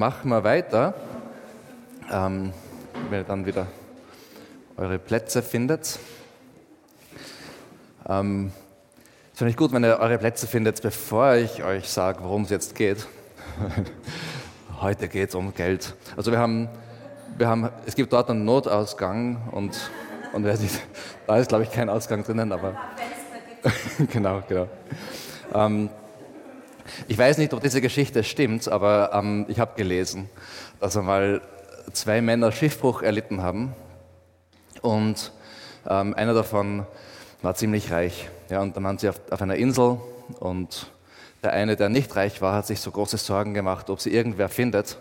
Machen wir weiter. Ähm, wenn ihr dann wieder eure Plätze findet. Ähm, es finde ich gut, wenn ihr eure Plätze findet, bevor ich euch sage, worum es jetzt geht. Heute geht es um Geld. Also wir haben, wir haben, es gibt dort einen Notausgang und, und wer sieht, da ist glaube ich kein Ausgang drinnen, aber genau, genau. Ähm, ich weiß nicht, ob diese Geschichte stimmt, aber ähm, ich habe gelesen, dass einmal zwei Männer Schiffbruch erlitten haben und ähm, einer davon war ziemlich reich. Ja, und dann waren sie auf, auf einer Insel und der eine, der nicht reich war, hat sich so große Sorgen gemacht, ob sie irgendwer findet.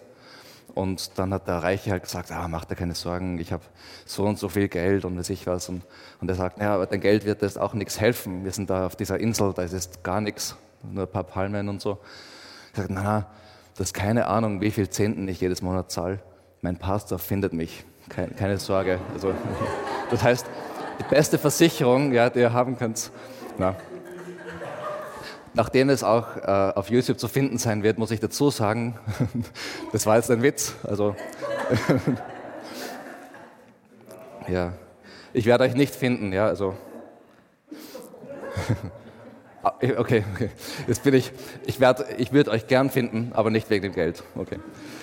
Und dann hat der Reiche halt gesagt, ah, mach dir keine Sorgen, ich habe so und so viel Geld und weiß ich was. Und, und er sagt, naja, aber dein Geld wird jetzt auch nichts helfen. Wir sind da auf dieser Insel, da ist jetzt gar nichts nur ein paar Palmen und so. Ich sage, na, du hast keine Ahnung, wie viel Zehnten ich jedes Monat zahle. Mein Pastor findet mich, keine, keine Sorge. Also, das heißt, die beste Versicherung, ja, die ihr haben könnt. Na. Nachdem es auch äh, auf YouTube zu finden sein wird, muss ich dazu sagen, das war jetzt ein Witz. Also, ja, ich werde euch nicht finden, ja, also. Ah, okay, okay. Jetzt bin ich, ich, werd, ich würde euch gern finden, aber nicht wegen dem Geld. Okay.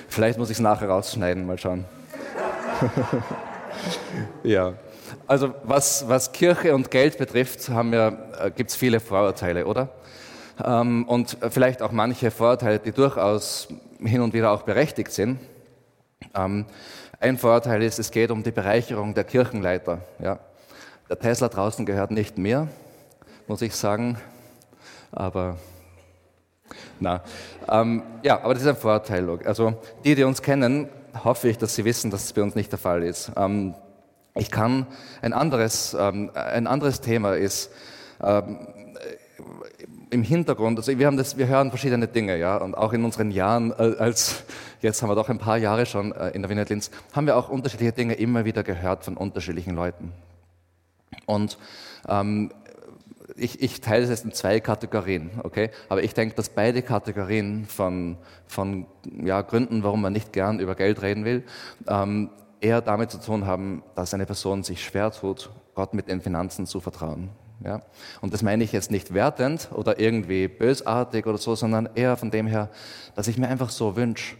Vielleicht muss ich es nachher rausschneiden, mal schauen. ja. Also was, was Kirche und Geld betrifft, äh, gibt es viele Vorurteile, oder? Ähm, und vielleicht auch manche Vorurteile, die durchaus hin und wieder auch berechtigt sind. Ähm, ein Vorurteil ist, es geht um die Bereicherung der Kirchenleiter. Ja. Der Tesla draußen gehört nicht mir, muss ich sagen aber na, ähm, ja, aber das ist ein Vorteil. Also die, die uns kennen, hoffe ich, dass sie wissen, dass es bei uns nicht der Fall ist. Ähm, ich kann ein anderes, ähm, ein anderes Thema ist ähm, im Hintergrund. Also wir haben das, wir hören verschiedene Dinge, ja, und auch in unseren Jahren äh, als jetzt haben wir doch ein paar Jahre schon äh, in der Wiener Linz, haben wir auch unterschiedliche Dinge immer wieder gehört von unterschiedlichen Leuten. Und ähm, ich, ich teile es jetzt in zwei Kategorien, okay? Aber ich denke, dass beide Kategorien von, von ja, Gründen, warum man nicht gern über Geld reden will, ähm, eher damit zu tun haben, dass eine Person sich schwer tut, Gott mit den Finanzen zu vertrauen. Ja? Und das meine ich jetzt nicht wertend oder irgendwie bösartig oder so, sondern eher von dem her, dass ich mir einfach so wünsche,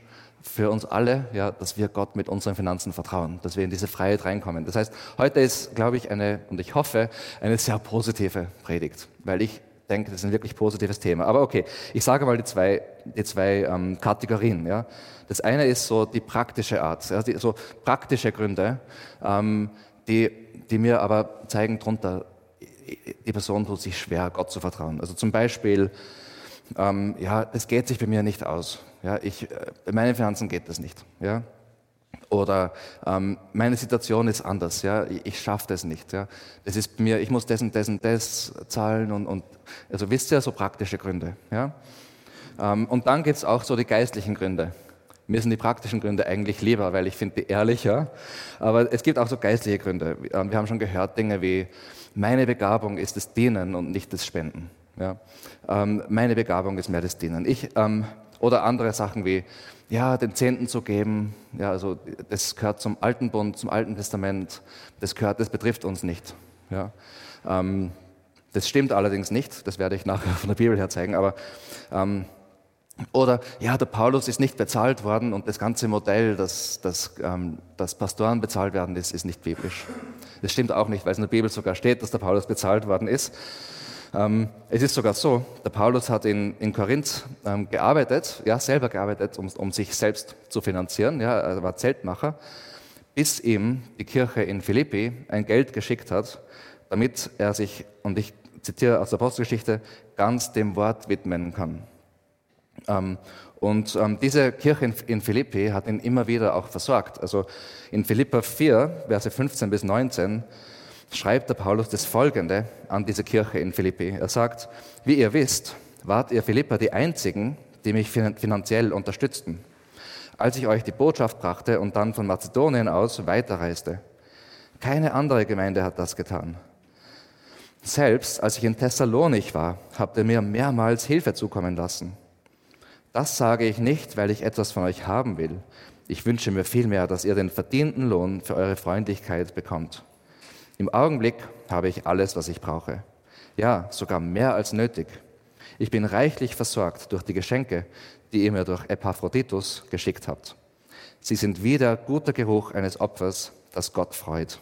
für uns alle, ja, dass wir Gott mit unseren Finanzen vertrauen, dass wir in diese Freiheit reinkommen. Das heißt, heute ist, glaube ich, eine, und ich hoffe, eine sehr positive Predigt, weil ich denke, das ist ein wirklich positives Thema. Aber okay, ich sage mal die zwei, die zwei ähm, Kategorien. Ja. Das eine ist so die praktische Art, ja, die, so praktische Gründe, ähm, die, die mir aber zeigen drunter, die Person tut sich schwer, Gott zu vertrauen. Also zum Beispiel, ähm, ja, das geht sich bei mir nicht aus. Ja, ich, äh, meinen Finanzen geht das nicht. Ja? Oder ähm, meine Situation ist anders, ja, ich, ich schaffe das nicht. Ja. Das ist mir, ich muss das und das und das zahlen und, und also wisst ihr, so praktische Gründe. Ja. Ähm, und dann gibt es auch so die geistlichen Gründe. Mir sind die praktischen Gründe eigentlich lieber, weil ich finde die ehrlicher. Aber es gibt auch so geistliche Gründe. Ähm, wir haben schon gehört Dinge wie, meine Begabung ist das Dienen und nicht das Spenden. Ja. Ähm, meine Begabung ist mehr das Dienen. Ich, ähm, oder andere Sachen wie, ja, den Zehnten zu geben, ja, also das gehört zum Alten Bund, zum Alten Testament, das gehört, das betrifft uns nicht. Ja. Ähm, das stimmt allerdings nicht, das werde ich nachher von der Bibel her zeigen, aber ähm, oder ja, der Paulus ist nicht bezahlt worden und das ganze Modell, dass, dass, ähm, dass Pastoren bezahlt werden, ist, ist nicht biblisch. Das stimmt auch nicht, weil es in der Bibel sogar steht, dass der Paulus bezahlt worden ist. Ähm, es ist sogar so, der Paulus hat in, in Korinth ähm, gearbeitet, ja, selber gearbeitet, um, um sich selbst zu finanzieren, ja, er war Zeltmacher, bis ihm die Kirche in Philippi ein Geld geschickt hat, damit er sich, und ich zitiere aus der Apostelgeschichte, ganz dem Wort widmen kann. Ähm, und diese Kirche in, in Philippi hat ihn immer wieder auch versorgt. Also in Philippa 4, Verse 15 bis 19, schreibt der Paulus das Folgende an diese Kirche in Philippi. Er sagt, wie ihr wisst, wart ihr Philippa die einzigen, die mich finanziell unterstützten, als ich euch die Botschaft brachte und dann von Mazedonien aus weiterreiste. Keine andere Gemeinde hat das getan. Selbst als ich in Thessalonich war, habt ihr mir mehrmals Hilfe zukommen lassen. Das sage ich nicht, weil ich etwas von euch haben will. Ich wünsche mir vielmehr, dass ihr den verdienten Lohn für eure Freundlichkeit bekommt. Im Augenblick habe ich alles, was ich brauche. Ja, sogar mehr als nötig. Ich bin reichlich versorgt durch die Geschenke, die ihr mir durch Epaphroditus geschickt habt. Sie sind wieder guter Geruch eines Opfers, das Gott freut.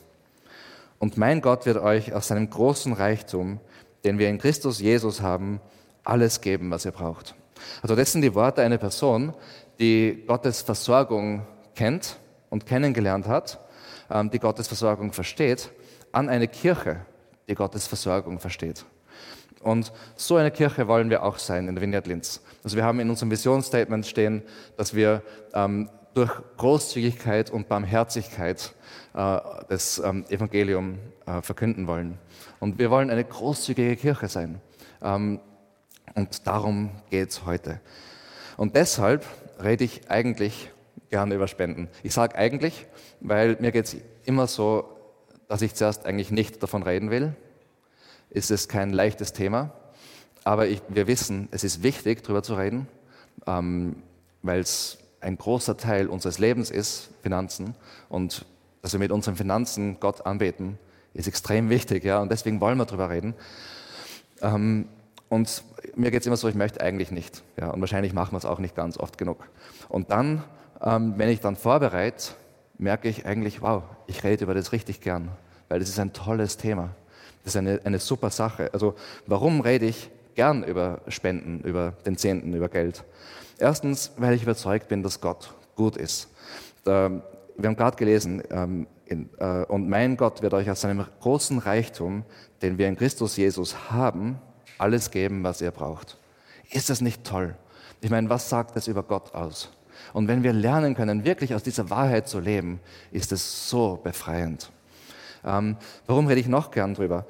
Und mein Gott wird euch aus seinem großen Reichtum, den wir in Christus Jesus haben, alles geben, was ihr braucht. Also das sind die Worte einer Person, die Gottes Versorgung kennt und kennengelernt hat, ähm, die Gottes Versorgung versteht, an eine Kirche, die Gottes Versorgung versteht. Und so eine Kirche wollen wir auch sein in der Vineyard Linz. Also wir haben in unserem Visionsstatement stehen, dass wir ähm, durch Großzügigkeit und Barmherzigkeit äh, das ähm, Evangelium äh, verkünden wollen. Und wir wollen eine großzügige Kirche sein. Ähm, und darum geht es heute. Und deshalb rede ich eigentlich gerne über Spenden. Ich sage eigentlich, weil mir geht es immer so, dass ich zuerst eigentlich nicht davon reden will. Ist es kein leichtes Thema. Aber ich, wir wissen, es ist wichtig, darüber zu reden, ähm, weil es ein großer Teil unseres Lebens ist, Finanzen. Und dass wir mit unseren Finanzen Gott anbeten, ist extrem wichtig. Ja? Und deswegen wollen wir darüber reden. Ähm, und mir geht es immer so, ich möchte eigentlich nicht. Ja, und wahrscheinlich machen wir es auch nicht ganz oft genug. Und dann, ähm, wenn ich dann vorbereite, merke ich eigentlich, wow, ich rede über das richtig gern, weil das ist ein tolles Thema. Das ist eine, eine super Sache. Also warum rede ich gern über Spenden, über den Zehnten, über Geld? Erstens, weil ich überzeugt bin, dass Gott gut ist. Da, wir haben gerade gelesen, ähm, in, äh, und mein Gott wird euch aus seinem großen Reichtum, den wir in Christus Jesus haben, alles geben, was ihr braucht. Ist das nicht toll? Ich meine, was sagt das über Gott aus? Und wenn wir lernen können, wirklich aus dieser Wahrheit zu leben, ist es so befreiend. Ähm, warum rede ich noch gern drüber?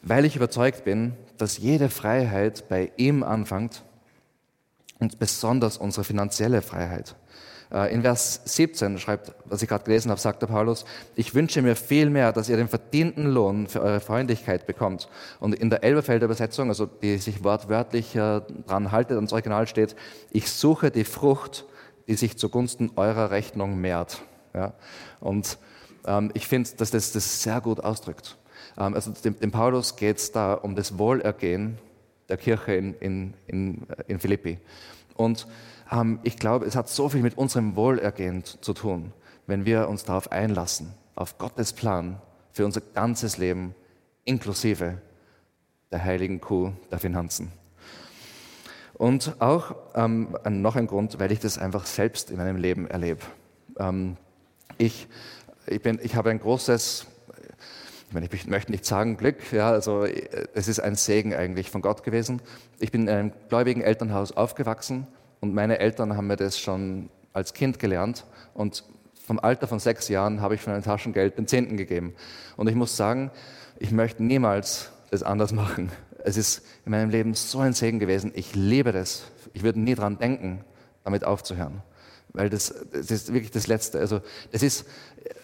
Weil ich überzeugt bin, dass jede Freiheit bei ihm anfängt und besonders unsere finanzielle Freiheit. Äh, in Vers 17 schreibt, was ich gerade gelesen habe, sagt der Paulus, ich wünsche mir vielmehr, dass ihr den verdienten Lohn für eure Freundlichkeit bekommt. Und in der Elberfelder Übersetzung, also die sich wortwörtlich äh, dran haltet, ans Original steht, ich suche die Frucht, die sich zugunsten eurer Rechnung mehrt. Ja? Und ähm, ich finde, dass das das sehr gut ausdrückt. Ähm, also dem, dem Paulus geht es da um das Wohlergehen der Kirche in, in, in, äh, in Philippi. Und ähm, ich glaube, es hat so viel mit unserem Wohlergehen zu tun, wenn wir uns darauf einlassen, auf Gottes Plan für unser ganzes Leben, inklusive der heiligen Kuh der Finanzen. Und auch ähm, noch ein Grund, weil ich das einfach selbst in meinem Leben erlebe. Ähm, ich, ich, bin, ich habe ein großes, ich, meine, ich möchte nicht sagen Glück, ja, also es ist ein Segen eigentlich von Gott gewesen. Ich bin in einem gläubigen Elternhaus aufgewachsen und meine Eltern haben mir das schon als Kind gelernt. Und vom Alter von sechs Jahren habe ich von einem Taschengeld den Zehnten gegeben. Und ich muss sagen, ich möchte niemals das anders machen. Es ist in meinem Leben so ein Segen gewesen. Ich liebe das. Ich würde nie dran denken, damit aufzuhören. Weil das, das ist wirklich das Letzte. Also, das ist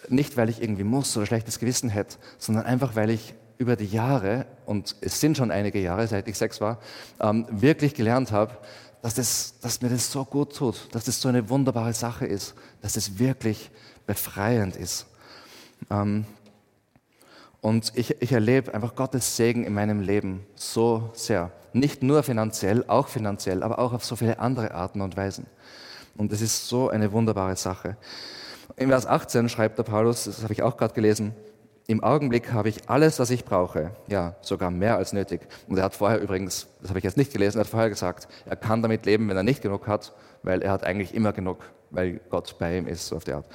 nicht, weil ich irgendwie muss oder schlechtes Gewissen hätte, sondern einfach, weil ich über die Jahre, und es sind schon einige Jahre, seit ich sechs war, ähm, wirklich gelernt habe, dass, das, dass mir das so gut tut, dass das so eine wunderbare Sache ist, dass es wirklich befreiend ist. Ähm, und ich, ich erlebe einfach Gottes Segen in meinem Leben so sehr. Nicht nur finanziell, auch finanziell, aber auch auf so viele andere Arten und Weisen. Und es ist so eine wunderbare Sache. In Vers 18 schreibt der Paulus, das habe ich auch gerade gelesen, im Augenblick habe ich alles, was ich brauche. Ja, sogar mehr als nötig. Und er hat vorher übrigens, das habe ich jetzt nicht gelesen, er hat vorher gesagt, er kann damit leben, wenn er nicht genug hat, weil er hat eigentlich immer genug, weil Gott bei ihm ist, so auf die Art.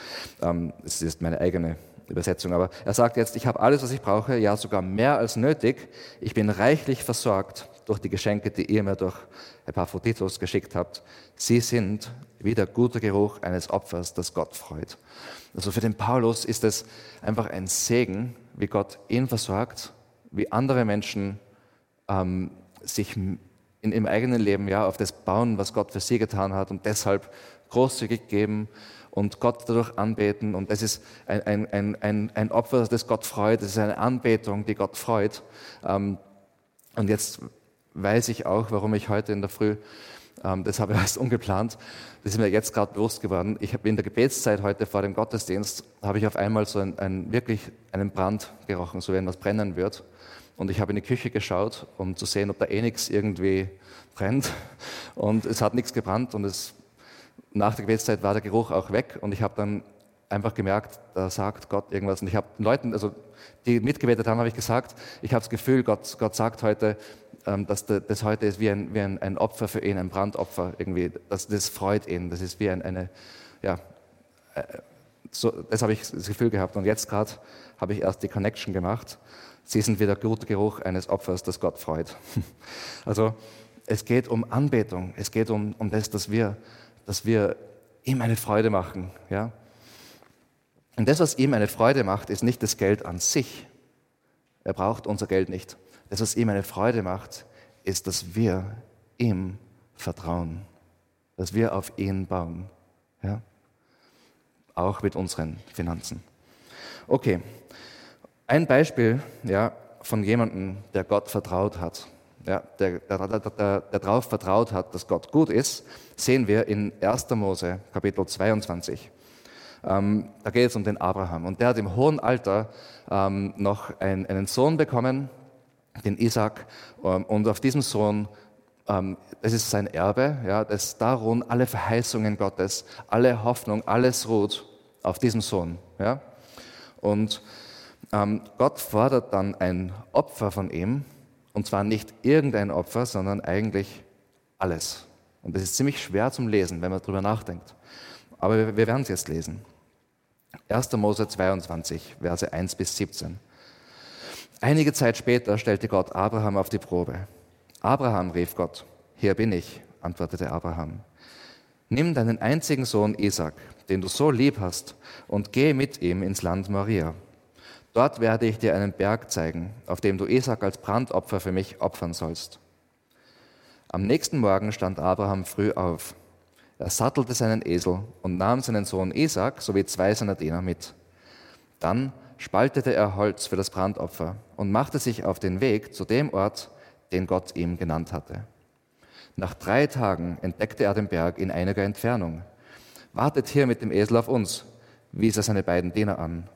Ähm, das ist meine eigene Übersetzung. Aber er sagt jetzt, ich habe alles, was ich brauche, ja sogar mehr als nötig. Ich bin reichlich versorgt durch die Geschenke, die ihr mir durch Epaphroditus geschickt habt. Sie sind wie der gute Geruch eines Opfers, das Gott freut. Also für den Paulus ist es einfach ein Segen, wie Gott ihn versorgt, wie andere Menschen ähm, sich in ihrem eigenen Leben ja auf das bauen, was Gott für sie getan hat und deshalb großzügig geben und Gott dadurch anbeten. Und das ist ein, ein, ein, ein Opfer, das Gott freut. Das ist eine Anbetung, die Gott freut. Ähm, und jetzt weiß ich auch, warum ich heute in der Früh Ähm, das habe ich erst ungeplant. Das ist mir jetzt gerade bewusst geworden. Ich habe in der Gebetszeit heute vor dem Gottesdienst habe ich auf einmal so ein, ein, wirklich einen Brand gerochen, so wenn was brennen wird. Und ich habe in die Küche geschaut, um zu sehen, ob da eh nichts irgendwie brennt. Und es hat nichts gebrannt und es, nach der Gebetszeit war der Geruch auch weg. Und ich habe dann einfach gemerkt, da sagt Gott irgendwas. Und ich habe Leuten, also die mitgebetet haben, habe ich gesagt, ich habe das Gefühl, Gott, Gott sagt heute, ähm, dass das heute ist wie ein, wie ein, ein Opfer für ihn, ein Brandopfer irgendwie. Das, das freut ihn. Das ist wie ein, eine, ja, äh, so, das habe ich das Gefühl gehabt. Und jetzt gerade habe ich erst die Connection gemacht. Sie sind wie der Geruch eines Opfers, das Gott freut. Also es geht um Anbetung. Es geht um, um das, dass wir, dass wir ihm eine Freude machen. Ja? Und das, was ihm eine Freude macht, ist nicht das Geld an sich. Er braucht unser Geld nicht. Das, was ihm eine Freude macht, ist, dass wir ihm vertrauen, dass wir auf ihn bauen. Ja? Auch mit unseren Finanzen. Okay, ein Beispiel ja, von jemandem, der Gott vertraut hat, ja, der, der, der, der, darauf vertraut hat, dass Gott gut ist, sehen wir in 1. Mose, Kapitel 22. Ähm, da geht es um den Abraham. Und der hat im hohen Alter ähm, noch ein, einen Sohn bekommen, den Isaac, ähm, und auf diesem Sohn, ähm, das ist sein Erbe, ja, das, da ruhen alle Verheißungen Gottes, alle Hoffnung, alles ruht auf diesem Sohn. Ja. Und ähm, Gott fordert dann ein Opfer von ihm, und zwar nicht irgendein Opfer, sondern eigentlich alles. Und das ist ziemlich schwer zum Lesen, wenn man darüber nachdenkt. Aber wir, wir werden es jetzt lesen. 1. Mose 22, Verse 1 bis 17. Einige Zeit später stellte Gott Abraham auf die Probe. Abraham, rief Gott. Hier bin ich, antwortete Abraham. Nimm deinen einzigen Sohn Isaac, den du so lieb hast, und geh mit ihm ins Land Moria. Dort werde ich dir einen Berg zeigen, auf dem du Isaac als Brandopfer für mich opfern sollst. Am nächsten Morgen stand Abraham früh auf. Er sattelte seinen Esel und nahm seinen Sohn Isaac sowie zwei seiner Diener mit. Dann spaltete er Holz für das Brandopfer und machte sich auf den Weg zu dem Ort, den Gott ihm genannt hatte. Nach drei Tagen entdeckte er den Berg in einiger Entfernung. Wartet hier mit dem Esel auf uns, wies er seine beiden Diener an.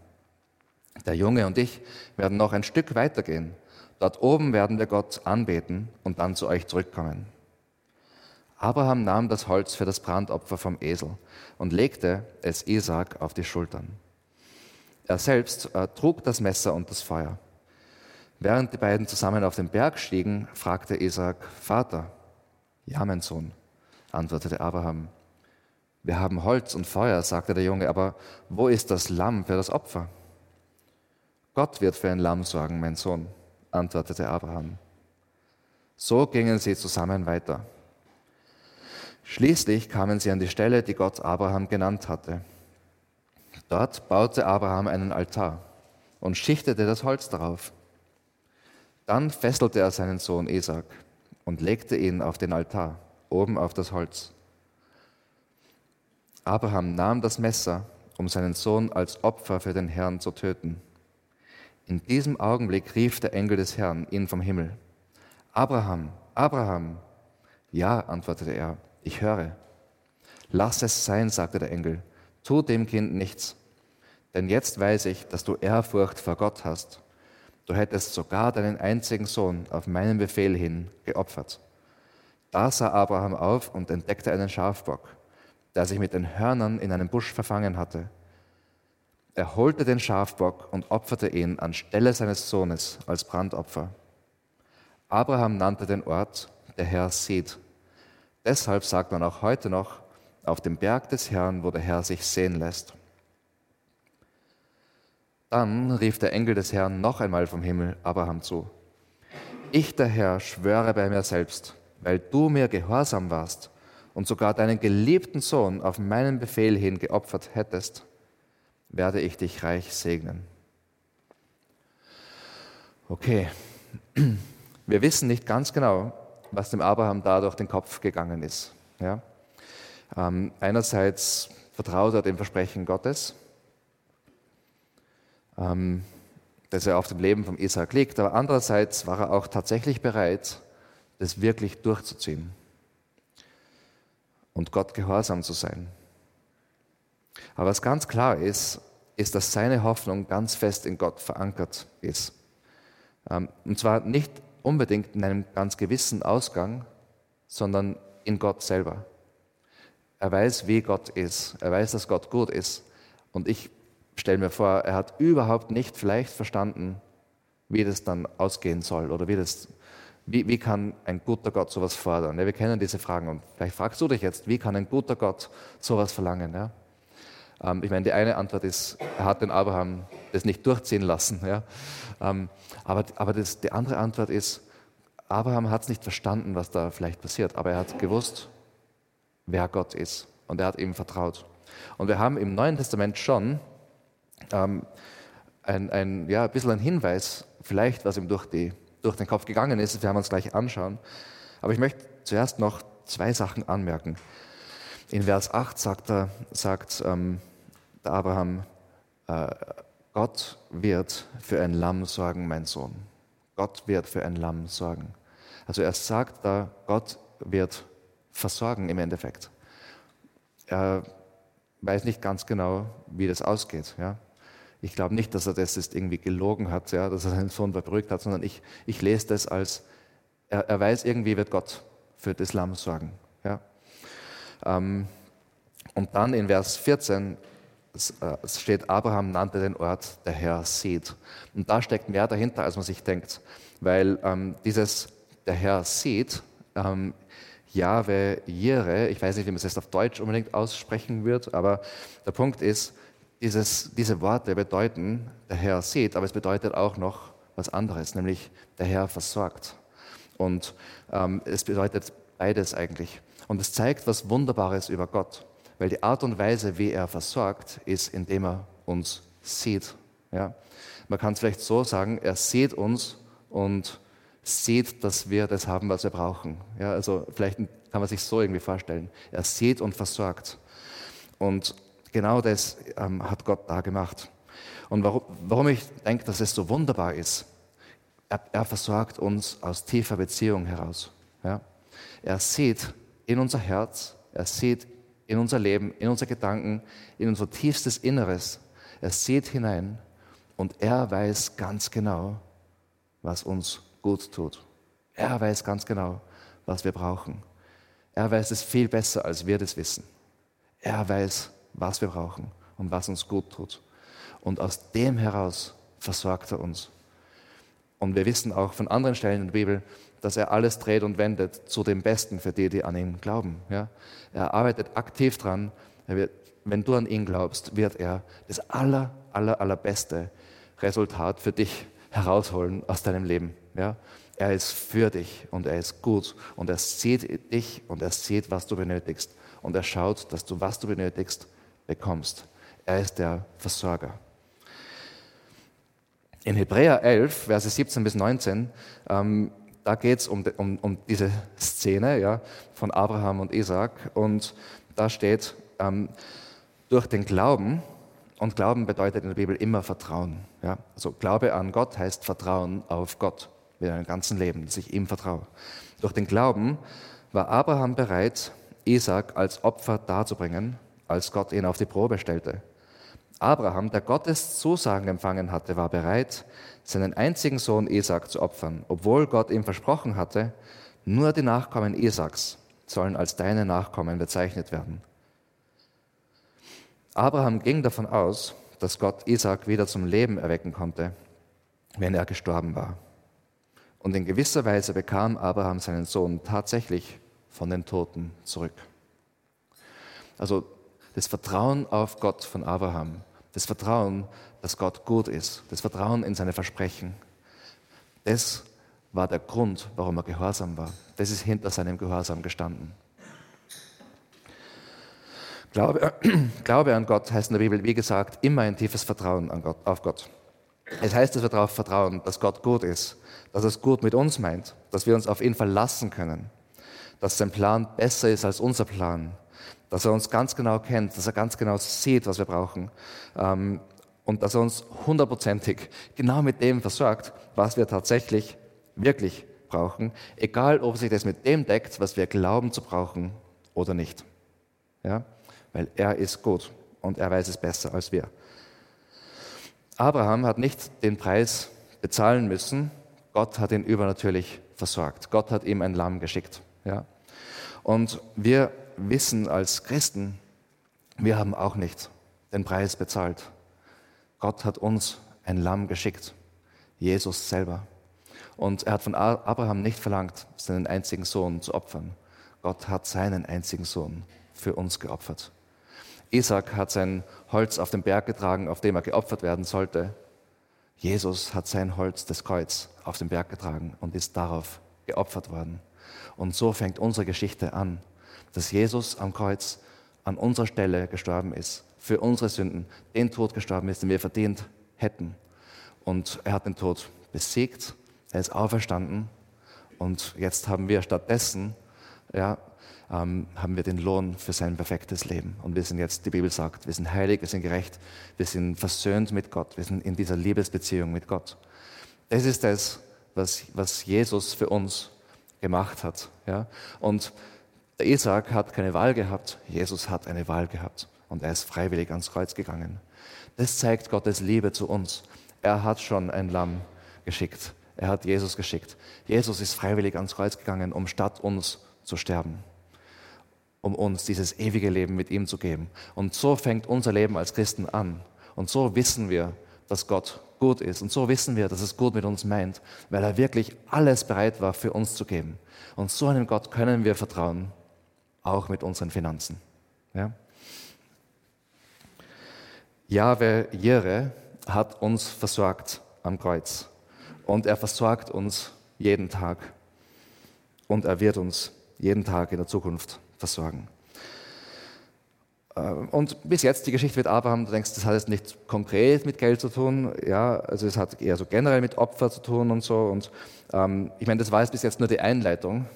Der Junge und ich werden noch ein Stück weitergehen. Dort oben werden wir Gott anbeten und dann zu euch zurückkommen. Abraham nahm das Holz für das Brandopfer vom Esel und legte es Isaac auf die Schultern. Er selbst äh, trug das Messer und das Feuer. Während die beiden zusammen auf den Berg stiegen, fragte Isaac, Vater, ja, mein Sohn, antwortete Abraham. Wir haben Holz und Feuer, sagte der Junge, aber wo ist das Lamm für das Opfer? Gott wird für ein Lamm sorgen, mein Sohn, antwortete Abraham. So gingen sie zusammen weiter. Schließlich kamen sie an die Stelle, die Gott Abraham genannt hatte. Dort baute Abraham einen Altar und schichtete das Holz darauf. Dann fesselte er seinen Sohn Isaac und legte ihn auf den Altar, oben auf das Holz. Abraham nahm das Messer, um seinen Sohn als Opfer für den Herrn zu töten. In diesem Augenblick rief der Engel des Herrn ihn vom Himmel. Abraham, Abraham. Ja, antwortete er, ich höre. Lass es sein, sagte der Engel Tu dem Kind nichts, denn jetzt weiß ich, dass du Ehrfurcht vor Gott hast. Du hättest sogar deinen einzigen Sohn auf meinen Befehl hin geopfert. Da sah Abraham auf und entdeckte einen Schafbock, der sich mit den Hörnern in einem Busch verfangen hatte. Er holte den Schafbock und opferte ihn anstelle seines Sohnes als Brandopfer. Abraham nannte den Ort, der Herr sieht. Deshalb sagt man auch heute noch, auf dem Berg des Herrn, wo der Herr sich sehen lässt. Dann rief der Engel des Herrn noch einmal vom Himmel Abraham zu. Ich, der Herr, schwöre bei mir selbst, weil du mir gehorsam warst und sogar deinen geliebten Sohn auf meinen Befehl hin geopfert hättest, werde ich dich reich segnen. Okay, wir wissen nicht ganz genau, was dem Abraham da durch den Kopf gegangen ist. Ja? Ähm, einerseits vertraut er dem Versprechen Gottes, ähm, dass er auf dem Leben von Isaac liegt, aber andererseits war er auch tatsächlich bereit, das wirklich durchzuziehen. und Gott gehorsam zu sein. Aber was ganz klar ist, ist, dass seine Hoffnung ganz fest in Gott verankert ist. Ähm, und zwar nicht unbedingt in einem ganz gewissen Ausgang, sondern in Gott selber. Er weiß, wie Gott ist. Er weiß, dass Gott gut ist. Und ich stelle mir vor, er hat überhaupt nicht vielleicht verstanden, wie das dann ausgehen soll oder wie das, wie, wie kann ein guter Gott sowas fordern. Ja, wir kennen diese Fragen und vielleicht fragst du dich jetzt, wie kann ein guter Gott sowas verlangen? Ja? Ähm, ich meine, die eine Antwort ist, er hat den Abraham das nicht durchziehen lassen. Ja? Ähm, aber aber das, die andere Antwort ist, Abraham hat es nicht verstanden, was da vielleicht passiert, aber er hat gewusst, wer Gott ist und er hat ihm vertraut. Und wir haben im Neuen Testament schon ähm, ein, ein, ja, ein bisschen ein Hinweis, vielleicht was ihm durch, die, durch den Kopf gegangen ist. Wir haben uns gleich anschauen. Aber ich möchte zuerst noch zwei Sachen anmerken. In Vers 8 sagt, er, sagt ähm, Abraham, äh, Gott wird für ein Lamm sorgen, mein Sohn. Gott wird für ein Lamm sorgen. Also er sagt da, Gott wird versorgen im Endeffekt. Er weiß nicht ganz genau, wie das ausgeht. Ja. Ich glaube nicht, dass er das jetzt irgendwie gelogen hat, ja, dass er seinen Sohn beruhigt hat, sondern ich, ich lese das als, er, er weiß, irgendwie wird Gott für das Lamm sorgen. Ähm, und dann in Vers 14 äh, steht, Abraham nannte den Ort, der Herr sieht. Und da steckt mehr dahinter, als man sich denkt. Weil ähm, dieses, der Herr sieht, ähm, Jahwe Jire, ich weiß nicht, wie man es jetzt auf Deutsch unbedingt aussprechen wird, aber der Punkt ist, dieses, diese Worte bedeuten, der Herr sieht, aber es bedeutet auch noch was anderes, nämlich der Herr versorgt. Und ähm, es bedeutet beides eigentlich. Und es zeigt was Wunderbares über Gott, weil die Art und Weise, wie er versorgt, ist, indem er uns sieht. Ja? Man kann es vielleicht so sagen, er sieht uns und sieht, dass wir das haben, was wir brauchen. Ja, also vielleicht kann man sich so irgendwie vorstellen. Er sieht und versorgt. Und genau das ähm, hat Gott da gemacht. Und warum, warum ich denke, dass es so wunderbar ist, er, er versorgt uns aus tiefer Beziehung heraus. Ja? Er sieht in unser Herz, er sieht in unser Leben, in unsere Gedanken, in unser tiefstes Inneres. Er sieht hinein und er weiß ganz genau, was uns gut tut. Er weiß ganz genau, was wir brauchen. Er weiß es viel besser, als wir das wissen. Er weiß, was wir brauchen und was uns gut tut. Und aus dem heraus versorgt er uns. Und wir wissen auch von anderen Stellen in der Bibel, dass er alles dreht und wendet zu dem Besten für die, die an ihn glauben. Ja? Er arbeitet aktiv dran. Wird, wenn du an ihn glaubst, wird er das aller, aller, allerbeste Resultat für dich herausholen aus deinem Leben. Ja? Er ist für dich und er ist gut und er sieht dich und er sieht, was du benötigst. Und er schaut, dass du, was du benötigst, bekommst. Er ist der Versorger. In Hebräer 11, Verse 17 bis 19, ähm, da geht es um, um, um, diese Szene ja, von Abraham und Isaac. Und da steht, ähm, durch den Glauben, und Glauben bedeutet in der Bibel immer Vertrauen. Ja? Also Glaube an Gott heißt Vertrauen auf Gott mit einem ganzen Leben, dass ich ihm vertraue. Durch den Glauben war Abraham bereit, Isaac als Opfer darzubringen, als Gott ihn auf die Probe stellte. Abraham, der Gottes Zusagen empfangen hatte, war bereit, seinen einzigen Sohn Isaac zu opfern, obwohl Gott ihm versprochen hatte, nur die Nachkommen Isaaks sollen als deine Nachkommen bezeichnet werden. Abraham ging davon aus, dass Gott Isaac wieder zum Leben erwecken konnte, wenn er gestorben war. Und in gewisser Weise bekam Abraham seinen Sohn tatsächlich von den Toten zurück. Also das Vertrauen auf Gott von Abraham, das Vertrauen, dass Gott gut ist, das Vertrauen in seine Versprechen, das war der Grund, warum er gehorsam war. Das ist hinter seinem Gehorsam gestanden. Glaube, Glaube an Gott heißt in der Bibel, wie gesagt, immer ein tiefes Vertrauen Gott, auf Gott. Es heißt, dass wir darauf vertrauen, dass Gott gut ist, dass es gut mit uns meint, dass wir uns auf ihn verlassen können, dass sein Plan besser ist als unser Plan, dass er uns ganz genau kennt, dass er ganz genau sieht, was wir brauchen ähm, und dass er uns hundertprozentig genau mit dem versorgt, was wir tatsächlich wirklich brauchen, egal ob sich das mit dem deckt, was wir glauben zu brauchen oder nicht. Ja? Weil er ist gut und er weiß es besser als wir. Abraham hat nicht den Preis bezahlen müssen, Gott hat ihn übernatürlich versorgt. Gott hat ihm ein Lamm geschickt. Ja? Und wir wissen als Christen, wir haben auch nicht den Preis bezahlt. Gott hat uns ein Lamm geschickt, Jesus selber. Und er hat von Abraham nicht verlangt, seinen einzigen Sohn zu opfern. Gott hat seinen einzigen Sohn für uns geopfert. Isaac hat sein Holz auf den Berg getragen, auf dem er geopfert werden sollte. Jesus hat sein Holz, das Kreuz, auf den Berg getragen und ist darauf geopfert worden. Und so fängt unsere Geschichte an, dass Jesus am Kreuz an unserer Stelle gestorben ist, für unsere Sünden, den Tod gestorben ist, den wir verdient hätten. Und er hat den Tod besiegt, er ist auferstanden und jetzt haben wir stattdessen, ja, ähm, haben wir den Lohn für sein perfektes Leben. Und wir sind jetzt, die Bibel sagt, wir sind heilig, wir sind gerecht, wir sind versöhnt mit Gott, wir sind in dieser Liebesbeziehung mit Gott. Das ist das, was, was Jesus für uns gemacht hat. Ja? Und der Isaac hat keine Wahl gehabt, Jesus hat eine Wahl gehabt und er ist freiwillig ans Kreuz gegangen. Das zeigt Gottes Liebe zu uns. Er hat schon ein Lamm geschickt. Er hat Jesus geschickt. Jesus ist freiwillig ans Kreuz gegangen, um statt uns zu sterben, um uns dieses ewige Leben mit ihm zu geben. Und so fängt unser Leben als Christen an. Und so wissen wir, dass Gott gut ist. Und so wissen wir, dass es gut mit uns meint, weil er wirklich alles bereit war, für uns zu geben. Und so einem Gott können wir vertrauen, auch mit unseren Finanzen. Ja? Jahwe Jere hat uns versorgt am Kreuz. Und er versorgt uns jeden Tag. Und er wird uns jeden Tag in der Zukunft versorgen. Äh, und bis jetzt, die Geschichte mit Abraham, du denkst, das hat jetzt nicht konkret mit Geld zu tun, ja, also es hat eher so generell mit Opfer zu tun und so. Und ähm, ich meine, das war jetzt bis jetzt nur die Einleitung.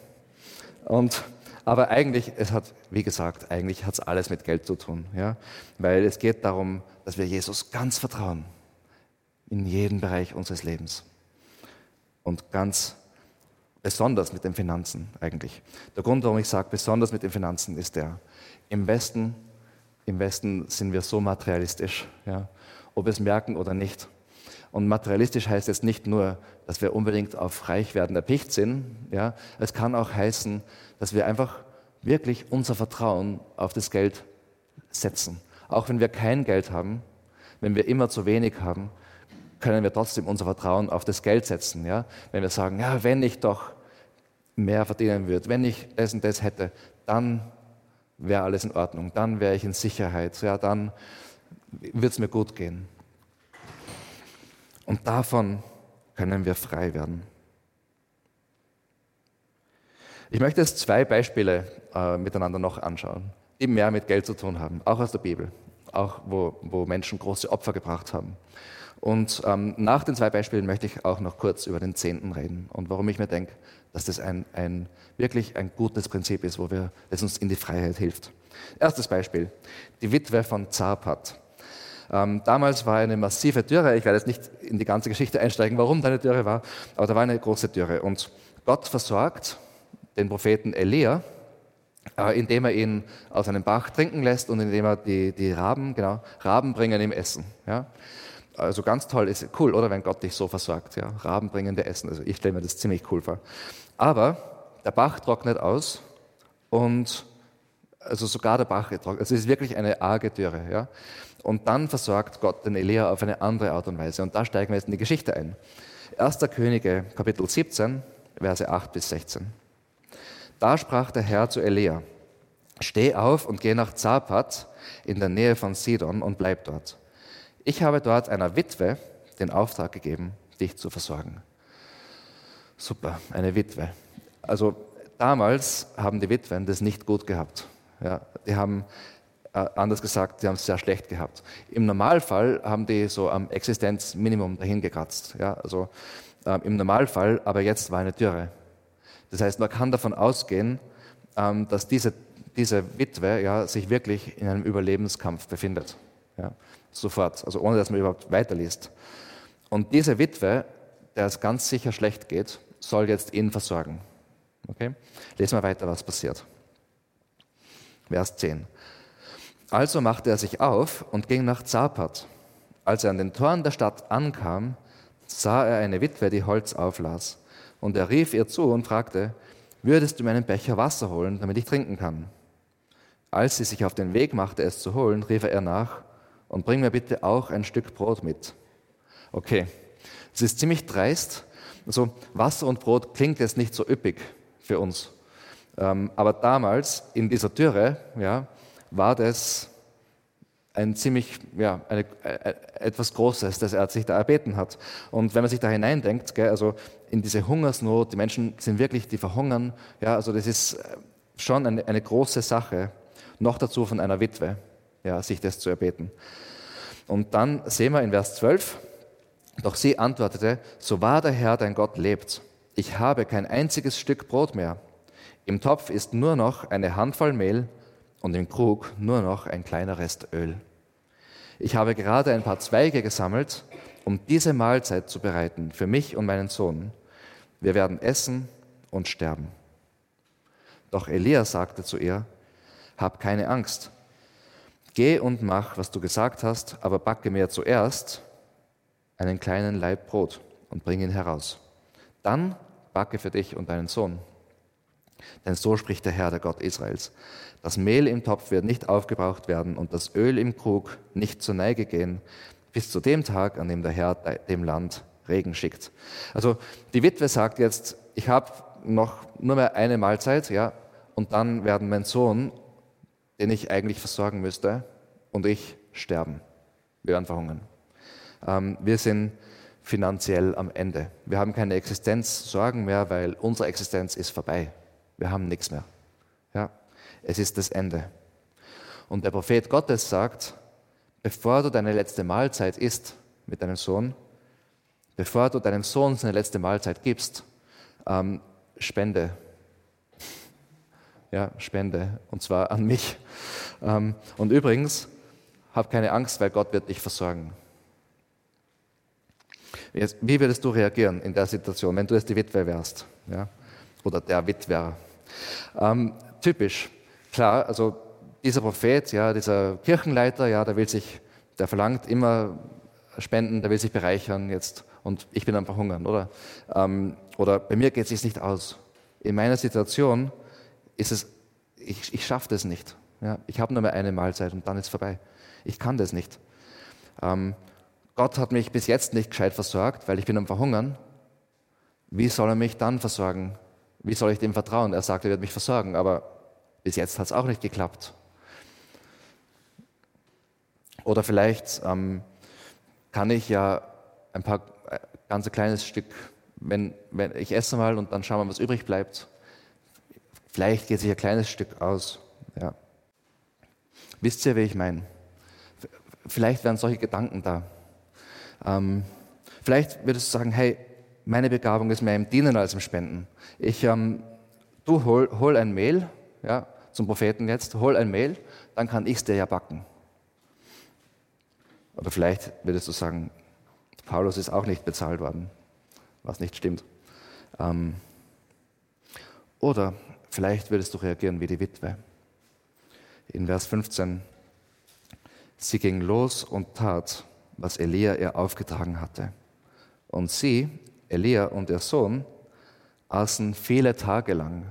Und aber eigentlich, es hat, wie gesagt, eigentlich hat es alles mit Geld zu tun, ja? weil es geht darum, dass wir Jesus ganz vertrauen in jedem Bereich unseres Lebens und ganz besonders mit den Finanzen eigentlich. Der Grund, warum ich sage besonders mit den Finanzen, ist der, im Westen, im Westen sind wir so materialistisch, ja? ob wir es merken oder nicht. Und materialistisch heißt jetzt nicht nur, dass wir unbedingt auf Reichwerden erpicht sind. Ja? Es kann auch heißen, dass wir einfach wirklich unser Vertrauen auf das Geld setzen. Auch wenn wir kein Geld haben, wenn wir immer zu wenig haben, können wir trotzdem unser Vertrauen auf das Geld setzen. Ja? Wenn wir sagen, ja, wenn ich doch mehr verdienen würde, wenn ich das und das hätte, dann wäre alles in Ordnung, dann wäre ich in Sicherheit, ja, dann würde es mir gut gehen. Und davon können wir frei werden. Ich möchte jetzt zwei Beispiele äh, miteinander noch anschauen, die mehr mit Geld zu tun haben, auch aus der Bibel, auch wo, wo Menschen große Opfer gebracht haben. Und ähm, nach den zwei Beispielen möchte ich auch noch kurz über den Zehnten reden und warum ich mir denke, dass das ein, ein, wirklich ein gutes Prinzip ist, wo wir, das uns in die Freiheit hilft. Erstes Beispiel, die Witwe von Zarpat. Ähm, damals war eine massive Dürre. Ich werde jetzt nicht in die ganze Geschichte einsteigen, warum da eine Dürre war, aber da war eine große Dürre. Und Gott versorgt den Propheten Elia, äh, indem er ihn aus einem Bach trinken lässt und indem er die, die Raben, genau, Raben bringen ihm Essen. Ja? Also ganz toll, ist cool, oder wenn Gott dich so versorgt. Ja? Raben bringen dir Essen. Also ich stelle mir das ziemlich cool vor. Aber der Bach trocknet aus und also sogar der Bach trocknet. Also es ist wirklich eine arge Dürre. Ja? Und dann versorgt Gott den Elia auf eine andere Art und Weise. Und da steigen wir jetzt in die Geschichte ein. 1. Könige, Kapitel 17, Verse 8 bis 16. Da sprach der Herr zu Elia, steh auf und geh nach Zapat in der Nähe von Sidon und bleib dort. Ich habe dort einer Witwe den Auftrag gegeben, dich zu versorgen. Super, eine Witwe. Also damals haben die Witwen das nicht gut gehabt. Ja, die haben äh, anders gesagt, die haben es sehr schlecht gehabt. Im Normalfall haben die so am Existenzminimum dahin gekratzt. Ja, also äh, im Normalfall, aber jetzt war eine Dürre. Das heißt, man kann davon ausgehen, ähm, dass diese, diese Witwe ja, sich wirklich in einem Überlebenskampf befindet. Ja, sofort, also ohne dass man überhaupt weiterliest. Und diese Witwe, der es ganz sicher schlecht geht, soll jetzt ihn versorgen. Okay? Lesen wir weiter, was passiert. Vers 10. Also machte er sich auf und ging nach Zapat. Als er an den Toren der Stadt ankam, sah er eine Witwe, die Holz auflas. Und er rief ihr zu und fragte, würdest du mir einen Becher Wasser holen, damit ich trinken kann? Als sie sich auf den Weg machte, es zu holen, rief er ihr nach, und bring mir bitte auch ein Stück Brot mit. Okay, es ist ziemlich dreist. Also Wasser und Brot klingt jetzt nicht so üppig für uns. Ähm, aber damals in dieser Dürre ja, war das ein ziemlich, ja, eine, äh, etwas Großes, das er sich da erbeten hat. Und wenn man sich da hineindenkt, gell, also in diese Hungersnot, die Menschen sind wirklich, die verhungern, ja, also das ist äh, schon eine, eine große Sache, noch dazu von einer Witwe, ja, sich das zu erbeten. Und dann sehen wir in Vers 12, doch sie antwortete, so wahr der Herr, dein Gott, lebt. Ich habe kein einziges Stück Brot mehr. Im Topf ist nur noch eine Handvoll Mehl und im Krug nur noch ein kleiner Rest Öl. Ich habe gerade ein paar Zweige gesammelt, um diese Mahlzeit zu bereiten für mich und meinen Sohn. Wir werden essen und sterben. Doch Elia sagte zu ihr, hab keine Angst. Geh und mach, was du gesagt hast, aber backe mir zuerst einen kleinen Laib Brot und bring ihn heraus. Dann backe für dich und deinen Sohn. Denn so spricht der Herr, der Gott Israels. Das Mehl im Topf wird nicht aufgebraucht werden und das Öl im Krug nicht zur Neige gehen, bis zu dem Tag, an dem der Herr dem Land Regen schickt. Also die Witwe sagt jetzt, ich habe noch nur mehr eine Mahlzeit, ja, und dann werden mein Sohn, den ich eigentlich versorgen müsste, und ich sterben. Wir werden verhungern. Ähm, wir sind finanziell am Ende. Wir haben keine Existenzsorgen mehr, weil unsere Existenz ist vorbei. Wir haben nichts mehr. Ja, es ist das Ende. Und der Prophet Gottes sagt, bevor du deine letzte Mahlzeit isst mit deinem Sohn, bevor du deinem Sohn seine letzte Mahlzeit gibst, ähm, spende. Ja, spende. Und zwar an mich. Ähm, und übrigens, hab keine Angst, weil Gott wird dich versorgen. Wie würdest du reagieren in der Situation, wenn du jetzt die Witwe wärst? Ja? Oder der Witwer? Ähm, typisch, klar, also dieser Prophet, ja, dieser Kirchenleiter, ja, der will sich, der verlangt immer Spenden, der will sich bereichern jetzt und ich bin am Verhungern, oder? Ähm, oder bei mir geht es sich nicht aus. In meiner Situation ist es, ich, ich schaffe das nicht. Ja? Ich habe nur mehr eine Mahlzeit und dann ist vorbei. Ich kann das nicht. Ähm, Gott hat mich bis jetzt nicht gescheit versorgt, weil ich bin am Verhungern. Wie soll er mich dann versorgen? Wie soll ich dem vertrauen? Er sagt, er wird mich versorgen, aber bis jetzt hat es auch nicht geklappt. Oder vielleicht ähm, kann ich ja ein paar äh, ganz ein kleines Stück, wenn, wenn ich esse mal und dann schauen wir, was übrig bleibt. Vielleicht geht sich ein kleines Stück aus. Ja. Wisst ihr, wie ich meine? Vielleicht wären solche Gedanken da. Ähm, vielleicht würdest du sagen, hey, meine Begabung ist mehr im Dienen als im Spenden. Ich, ähm, du hol, hol ein Mehl, ja, zum Propheten jetzt, hol ein Mehl, dann kann ich es dir ja backen. Oder vielleicht würdest du sagen, Paulus ist auch nicht bezahlt worden, was nicht stimmt. Ähm, oder vielleicht würdest du reagieren wie die Witwe. In Vers 15, sie ging los und tat, was Elia ihr aufgetragen hatte. Und sie, Elia und ihr Sohn, aßen viele Tage lang.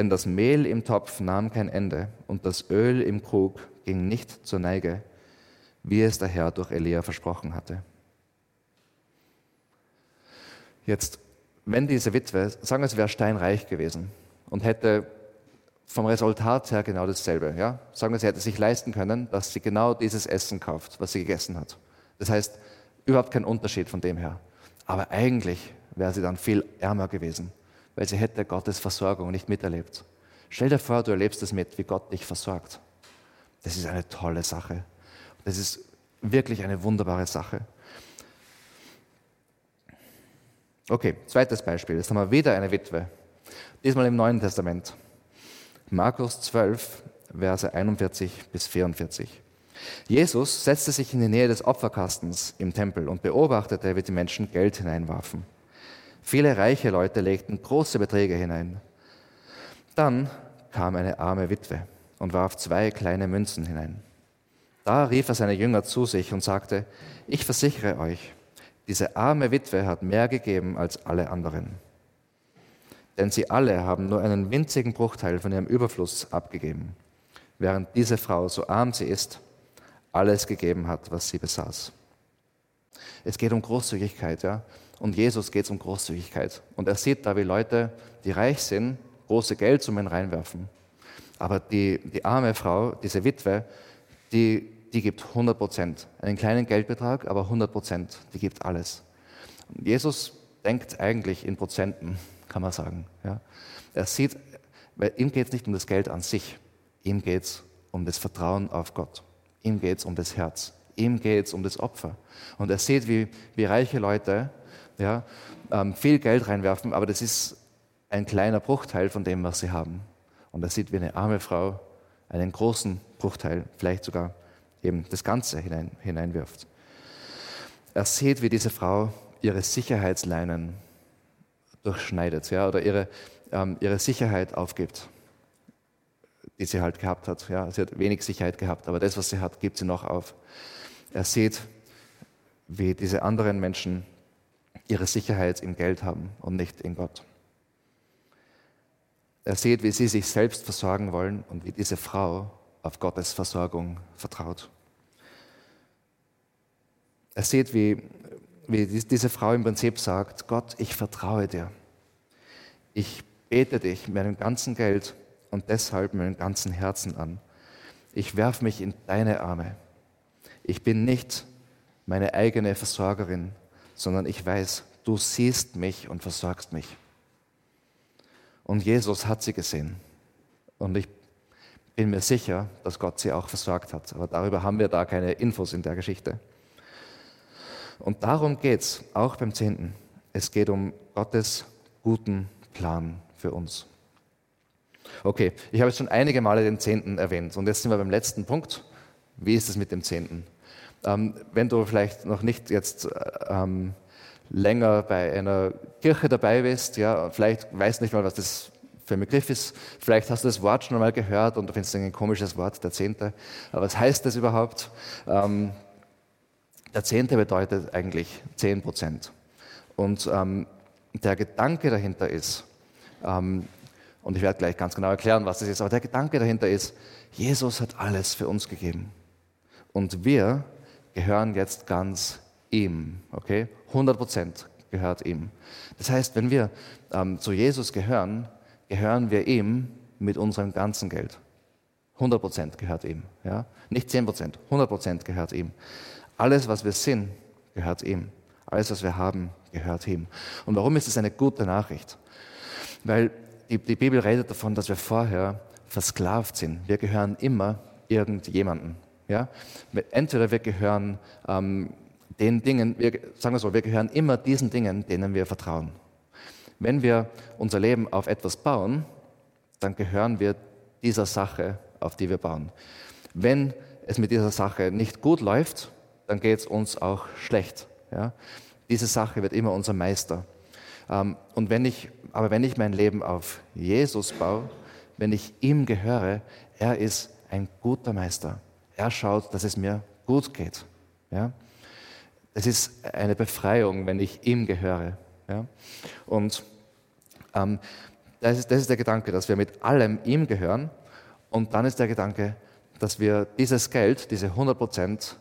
Denn das Mehl im Topf nahm kein Ende und das Öl im Krug ging nicht zur Neige, wie es der Herr durch Elia versprochen hatte. Jetzt, wenn diese Witwe, sagen wir, es wäre steinreich gewesen und hätte vom Resultat her genau dasselbe. Ja? Sagen wir, sie hätte sich leisten können, dass sie genau dieses Essen kauft, was sie gegessen hat. Das heißt, überhaupt kein Unterschied von dem her. Aber eigentlich wäre sie dann viel ärmer gewesen, weil sie hätte Gottes Versorgung nicht miterlebt. Stell dir vor, du erlebst es mit, wie Gott dich versorgt. Das ist eine tolle Sache. Das ist wirklich eine wunderbare Sache. Okay, zweites Beispiel. Jetzt haben wir wieder eine Witwe. Diesmal im Neuen Testament. Markus 12, Verse 41 bis 44. Jesus setzte sich in die Nähe des Opferkastens im Tempel und beobachtete, wie die Menschen Geld hineinwarfen. Viele reiche Leute legten große Beträge hinein. Dann kam eine arme Witwe, und warf zwei kleine Münzen hinein. Da rief er seine Jünger zu sich und sagte, ich versichere euch, diese arme Witwe hat mehr gegeben als alle anderen. Denn sie alle haben nur einen winzigen Bruchteil von ihrem Überfluss abgegeben, während diese Frau, so arm sie ist, alles gegeben hat, was sie besaß. Es geht um Großzügigkeit, ja. Und Jesus geht es um Großzügigkeit. Und er sieht da, wie Leute, die reich sind, große Geldsummen reinwerfen. Aber die, die arme Frau, diese Witwe, die, die gibt 100 Prozent. Einen kleinen Geldbetrag, aber 100 Prozent. Die gibt alles. Und Jesus denkt eigentlich in Prozenten, kann man sagen. Ja. Er sieht, weil ihm geht es nicht um das Geld an sich. Ihm geht es um das Vertrauen auf Gott. Ihm geht es um das Herz. Ihm geht es um das Opfer. Und er sieht, wie, wie reiche Leute ja, ähm, viel Geld reinwerfen, aber das ist ein kleiner Bruchteil von dem, was sie haben. Und er sieht, wie eine arme Frau einen großen Bruchteil, vielleicht sogar eben das Ganze hinein, hineinwirft. Er sieht, wie diese Frau ihre Sicherheitsleinen durchschneidet ja, oder ihre, ähm, ihre Sicherheit aufgibt, die sie halt gehabt hat. Ja. Sie hat wenig Sicherheit gehabt, aber das, was sie hat, gibt sie noch auf. Er sieht, wie diese anderen Menschen ihre Sicherheit im Geld haben und nicht in Gott. Er sieht, wie sie sich selbst versorgen wollen und wie diese Frau auf Gottes Versorgung vertraut. Er sieht, wie, wie diese Frau im Prinzip sagt, Gott, ich vertraue dir. Ich bete dich mit meinem ganzen Geld und deshalb mit meinem ganzen Herzen an. Ich werfe mich in deine Arme. Ich bin nicht meine eigene Versorgerin, sondern ich weiß, du siehst mich und versorgst mich. Und Jesus hat sie gesehen. Und ich bin mir sicher, dass Gott sie auch versorgt hat. Aber darüber haben wir da keine Infos in der Geschichte. Und darum geht es auch beim Zehnten. Es geht um Gottes guten Plan für uns. Okay, ich habe jetzt schon einige Male den Zehnten erwähnt und jetzt sind wir beim letzten Punkt. Wie ist es mit dem Zehnten? Ähm, wenn du vielleicht noch nicht jetzt ähm, länger bei einer Kirche dabei bist, ja, vielleicht weißt nicht mal, was das für ein Begriff ist, vielleicht hast du das Wort schon einmal gehört und du findest ein komisches Wort, der Zehnte. Aber was heißt das überhaupt? Ähm, der Zehnte bedeutet eigentlich 10 Prozent. Und ähm, der Gedanke dahinter ist, ähm, und ich werde gleich ganz genau erklären, was das ist, aber der Gedanke dahinter ist, Jesus hat alles für uns gegeben. Und wir gehören jetzt ganz ihm. Okay? 100 Prozent gehört ihm. Das heißt, wenn wir ähm, zu Jesus gehören, gehören wir ihm mit unserem ganzen Geld. 100 Prozent gehört ihm. Ja? Nicht 10 Prozent, 100 Prozent gehört ihm. Alles, was wir sind, gehört ihm. Alles, was wir haben, gehört ihm. Und warum ist es eine gute Nachricht? Weil die, die Bibel redet davon, dass wir vorher versklavt sind. Wir gehören immer irgendjemanden. Ja? Entweder wir gehören ähm, den Dingen, wir, sagen wir so, wir gehören immer diesen Dingen, denen wir vertrauen. Wenn wir unser Leben auf etwas bauen, dann gehören wir dieser Sache, auf die wir bauen. Wenn es mit dieser Sache nicht gut läuft, dann geht es uns auch schlecht. Ja? Diese Sache wird immer unser Meister. Ähm, und wenn ich, aber wenn ich mein Leben auf Jesus baue, wenn ich ihm gehöre, er ist ein guter Meister. Er schaut, dass es mir gut geht. Ja? Es ist eine Befreiung, wenn ich ihm gehöre. Ja? Und ähm, das, ist, das ist der Gedanke, dass wir mit allem ihm gehören. Und dann ist der Gedanke, dass wir dieses Geld, diese 100 Prozent,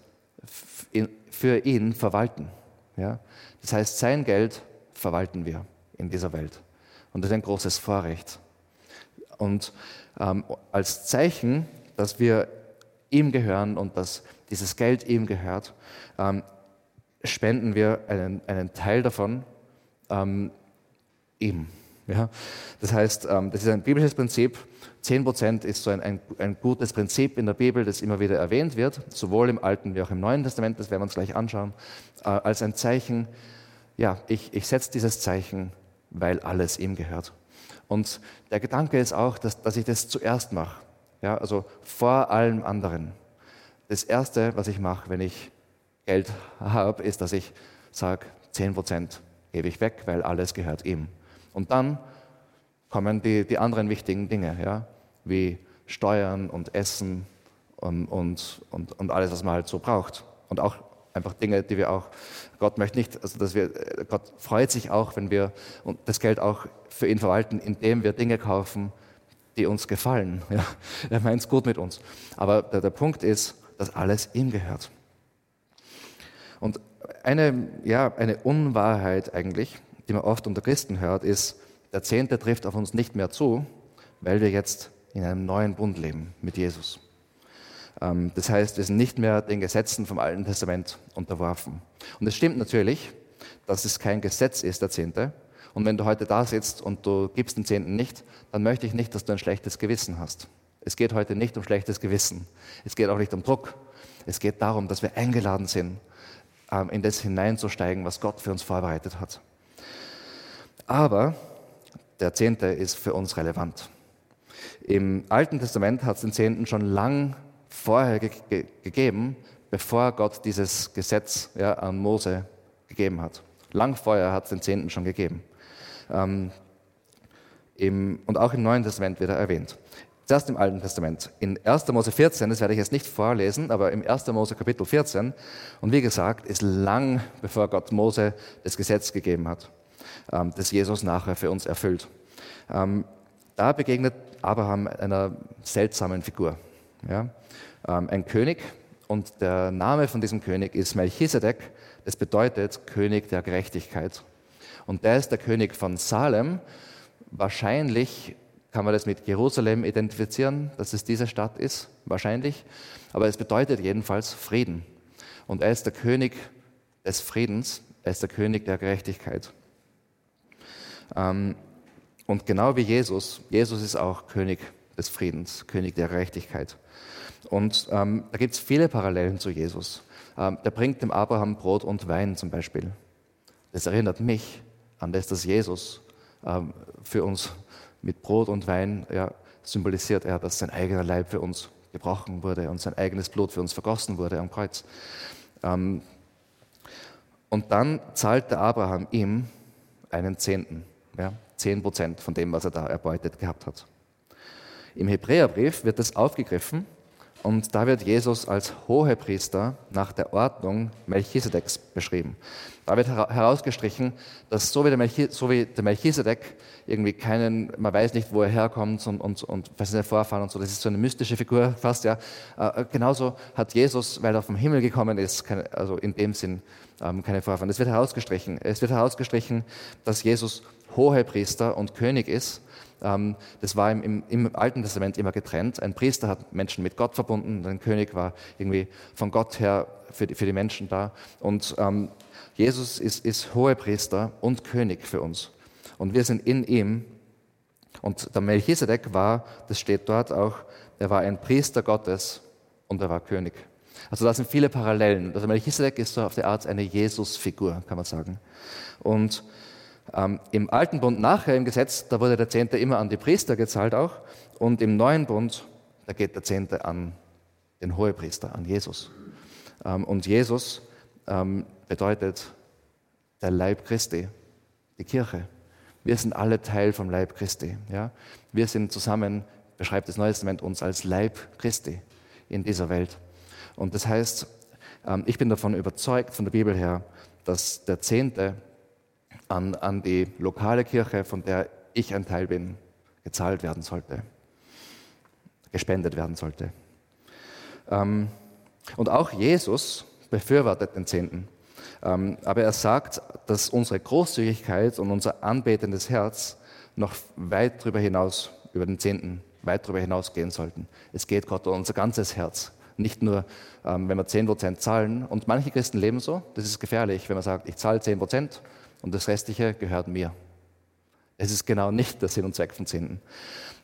für ihn verwalten. Ja? Das heißt, sein Geld verwalten wir in dieser Welt. Und das ist ein großes Vorrecht. Und ähm, als Zeichen, dass wir ihm gehören und dass dieses Geld ihm gehört, ähm, spenden wir einen, einen Teil davon ähm, ihm. Ja? Das heißt, ähm, das ist ein biblisches Prinzip. 10% ist so ein, ein, ein, gutes Prinzip in der Bibel, das immer wieder erwähnt wird, sowohl im Alten wie auch im Neuen Testament, das werden wir uns gleich anschauen, äh, als ein Zeichen, ja, ich, ich setze dieses Zeichen, weil alles ihm gehört. Und der Gedanke ist auch, dass, dass ich das zuerst mache, ja, also vor allem anderen. Das Erste, was ich mache, wenn ich Geld habe, ist, dass ich sage, 10% gebe ich weg, weil alles gehört ihm. Und dann kommen die, die anderen wichtigen Dinge, ja, wie Steuern und Essen und, und, und, und alles, was man halt so braucht. Und auch einfach Dinge, die wir auch, Gott möchte nicht, also dass wir, Gott freut sich auch, wenn wir das Geld auch für ihn verwalten, indem wir Dinge kaufen, die uns gefallen. Ja, er meint es gut mit uns. Aber der, der Punkt ist, dass alles ihm gehört. Und eine, ja, eine Unwahrheit eigentlich, die man oft unter Christen hört, ist, der Zehnte trifft auf uns nicht mehr zu, weil wir jetzt in einem neuen Bund leben mit Jesus. Ähm, das heißt, wir sind nicht mehr den Gesetzen vom Alten Testament unterworfen. Und es stimmt natürlich, dass es kein Gesetz ist, der Zehnte. Und wenn du heute da sitzt und du gibst den Zehnten nicht, dann möchte ich nicht, dass du ein schlechtes Gewissen hast. Es geht heute nicht um schlechtes Gewissen. Es geht auch nicht um Druck. Es geht darum, dass wir eingeladen sind, ähm, in das hineinzusteigen, was Gott für uns vorbereitet hat. Aber der Zehnte ist für uns relevant. Im Alten Testament hat es den Zehnten schon lang vorher ge ge gegeben, bevor Gott dieses Gesetz ja, an Mose gegeben hat. Lang vorher hat es den Zehnten schon gegeben. Ähm, im, und auch im Neuen Testament wird er erwähnt. Zuerst im Alten Testament. In 1. Mose 14, das werde ich jetzt nicht vorlesen, aber im 1. Mose Kapitel 14, und wie gesagt, ist lang bevor Gott Mose das Gesetz gegeben hat, ähm, das Jesus nachher für uns erfüllt. Ähm, da begegnet Abraham einer seltsamen Figur. Ja? Ähm, ein König und der Name von diesem König ist Melchisedek. Das bedeutet König der Gerechtigkeit. Und der ist der König von Salem. Wahrscheinlich kann man das mit Jerusalem identifizieren, dass es diese Stadt ist, wahrscheinlich. Aber es bedeutet jedenfalls Frieden. Und er ist der König des Friedens, er ist der König der Gerechtigkeit. Ähm, und genau wie Jesus, Jesus ist auch König des Friedens, König der Gerechtigkeit. Und ähm, da gibt es viele Parallelen zu Jesus. Ähm, der bringt dem Abraham Brot und Wein zum Beispiel. Das erinnert mich an das, dass Jesus ähm, für uns mit Brot und Wein ja, symbolisiert, er, dass sein eigener Leib für uns gebrochen wurde und sein eigenes Blut für uns vergossen wurde am Kreuz. Ähm, und dann zahlt der Abraham ihm einen Zehnten, ja, zehn Prozent von dem, was er da erbeutet gehabt hat. Im Hebräerbrief wird das aufgegriffen und da wird Jesus als Hohepriester nach der Ordnung Melchisedeks beschrieben. Da wird herausgestrichen, dass so wie der, Melchi, so wie der Melchisedek irgendwie keinen, man weiß nicht, wo er herkommt und, und, und was seine Vorfahren und so, das ist so eine mystische Figur fast, ja. Äh, genauso hat Jesus, weil er vom Himmel gekommen ist, keine, also in dem Sinn ähm, keine Vorfahren. Das wird herausgestrichen. Es wird herausgestrichen, dass Jesus Hohepriester und König ist das war im, im, Alten Testament immer getrennt. Ein Priester hat Menschen mit Gott verbunden, ein König war irgendwie von Gott her für die, für die Menschen da. Und ähm, Jesus ist, ist Hohepriester und König für uns. Und wir sind in ihm. Und der Melchisedek war, das steht dort auch, er war ein Priester Gottes und er war König. Also da sind viele Parallelen. Also Melchisedek ist so auf der Art eine Jesus-Figur, kann man sagen. Und ähm, Im Alten Bund nachher im Gesetz, da wurde der Zehnte immer an die Priester gezahlt auch. Und im Neuen Bund, da geht der Zehnte an den Hohepriester, an Jesus. Ähm, und Jesus ähm, bedeutet der Leib Christi, die Kirche. Wir sind alle Teil vom Leib Christi. Ja? Wir sind zusammen, beschreibt das Neue Testament uns als Leib Christi in dieser Welt. Und das heißt, ähm, ich bin davon überzeugt, von der Bibel her, dass der Zehnte an, an die lokale Kirche, von der ich ein Teil bin, gezahlt werden sollte, gespendet werden sollte. Ähm, und auch Jesus befürwortet den Zehnten. Ähm, aber er sagt, dass unsere Großzügigkeit und unser anbetendes Herz noch weit darüber hinaus, über den Zehnten, weit darüber hinausgehen sollten. Es geht Gott um unser ganzes Herz. Nicht nur, ähm, wenn wir 10% zahlen. Und manche Christen leben so. Das ist gefährlich, wenn man sagt, ich zahle 10% und das Restliche gehört mir. Es ist genau nicht der Sinn und Zweck von Zehnten.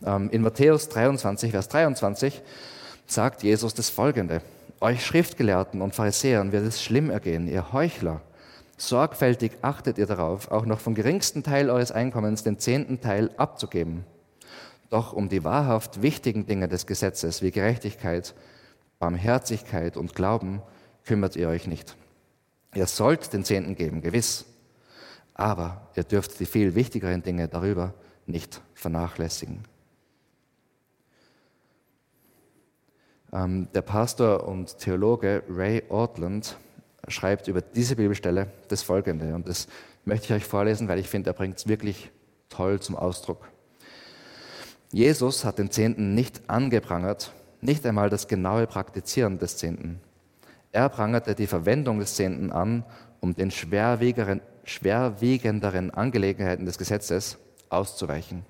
Ähm, in Matthäus 23, Vers 23 sagt Jesus das Folgende. Euch Schriftgelehrten und Pharisäern wird es schlimm ergehen, ihr Heuchler. Sorgfältig achtet ihr darauf, auch noch vom geringsten Teil eures Einkommens den zehnten Teil abzugeben. Doch um die wahrhaft wichtigen Dinge des Gesetzes wie Gerechtigkeit, Barmherzigkeit und Glauben kümmert ihr euch nicht. Ihr sollt den Zehnten geben, gewiss. Aber ihr dürft die viel wichtigeren Dinge darüber nicht vernachlässigen. Ähm, der Pastor und Theologe Ray Ortland schreibt über diese Bibelstelle das folgende. Und das möchte ich euch vorlesen, weil ich finde, er bringt es wirklich toll zum Ausdruck. Jesus hat den Zehnten nicht angeprangert, nicht einmal das genaue Praktizieren des Zehnten. Er prangerte die Verwendung des Zehnten an, um den schwerwiegenderen Angelegenheiten des Gesetzes auszuweichen,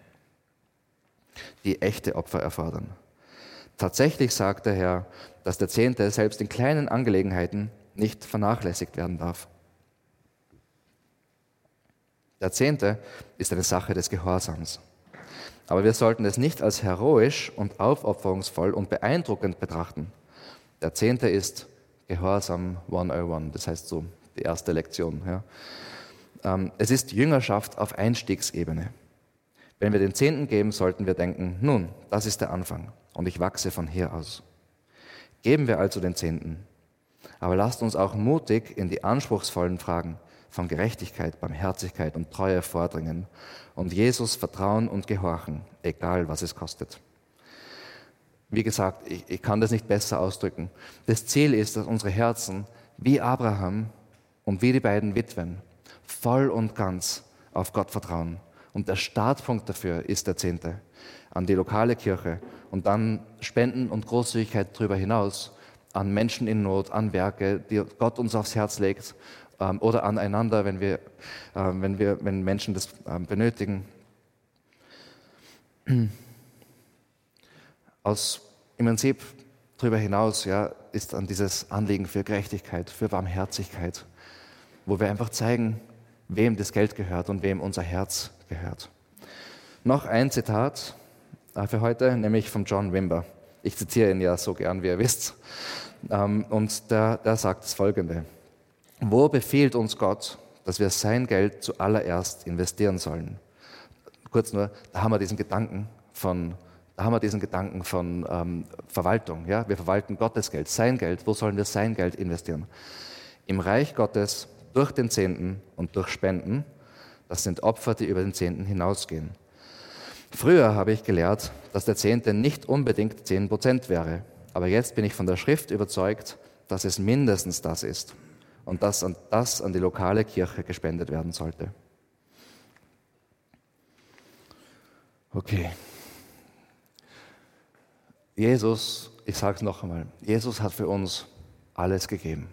die echte Opfer erfordern. Tatsächlich sagt der Herr, dass der Zehnte selbst in kleinen Angelegenheiten nicht vernachlässigt werden darf. Der Zehnte ist eine Sache des Gehorsams. Aber wir sollten es nicht als heroisch und aufopferungsvoll und beeindruckend betrachten. Der Zehnte ist Gehorsam 101, das heißt so die erste Lektion. Ja. Ähm, es ist Jüngerschaft auf Einstiegsebene. Wenn wir den Zehnten geben, sollten wir denken, nun, das ist der Anfang und ich wachse von hier aus. Geben wir also den Zehnten. Aber lasst uns auch mutig in die anspruchsvollen Fragen von Gerechtigkeit, Barmherzigkeit und Treue vordringen und Jesus vertrauen und gehorchen, egal was es kostet. Wie gesagt, ich, ich kann das nicht besser ausdrücken. Das Ziel ist, dass unsere Herzen wie Abraham und wie die beiden Witwen voll und ganz auf Gott vertrauen. Und der Startpunkt dafür ist der Zehnte an die lokale Kirche und dann Spenden und Großzügigkeit darüber hinaus an Menschen in Not, an Werke, die Gott uns aufs Herz legt ähm, oder aneinander, wenn, wir, äh, wenn, wir, wenn Menschen das äh, benötigen. Aus, Im Prinzip darüber hinaus ja, ist dann dieses Anliegen für Gerechtigkeit, für Barmherzigkeit, wo wir einfach zeigen, wem das Geld gehört und wem unser Herz gehört. Noch ein Zitat äh, für heute, nämlich von John Wimber. Ich zitiere ihn ja so gern, wie ihr wisst. Ähm, und der, der sagt das folgende. Wo befiehlt uns Gott, dass wir sein Geld zuallererst investieren sollen? Kurz nur, da haben wir diesen Gedanken von, da haben wir diesen Gedanken von ähm, Verwaltung. Ja? Wir verwalten Gottes Geld, sein Geld. Wo sollen wir sein Geld investieren? Im Reich Gottes durch den Zehnten und durch Spenden. Das sind Opfer, die über den Zehnten hinausgehen. Früher habe ich gelehrt, dass der Zehnte nicht unbedingt zehn Prozent wäre. Aber jetzt bin ich von der Schrift überzeugt, dass es mindestens das ist und dass an, das an die lokale Kirche gespendet werden sollte. Okay. Jesus, ich sage es noch einmal, Jesus hat für uns alles gegeben.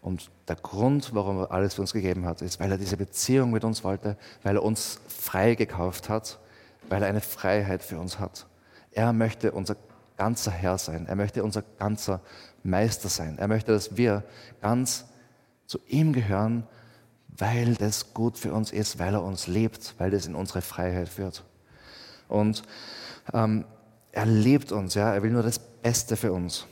Und der Grund, warum er alles für uns gegeben hat, ist, weil er diese Beziehung mit uns wollte, weil er uns frei gekauft hat, weil er eine Freiheit für uns hat. Er möchte unser ganzer Herr sein. Er möchte unser ganzer Meister sein. Er möchte, dass wir ganz zu ihm gehören, weil das gut für uns ist, weil er uns liebt, weil das in unsere Freiheit führt. Und ähm, er liebt uns, ja, er will nur das Beste für uns.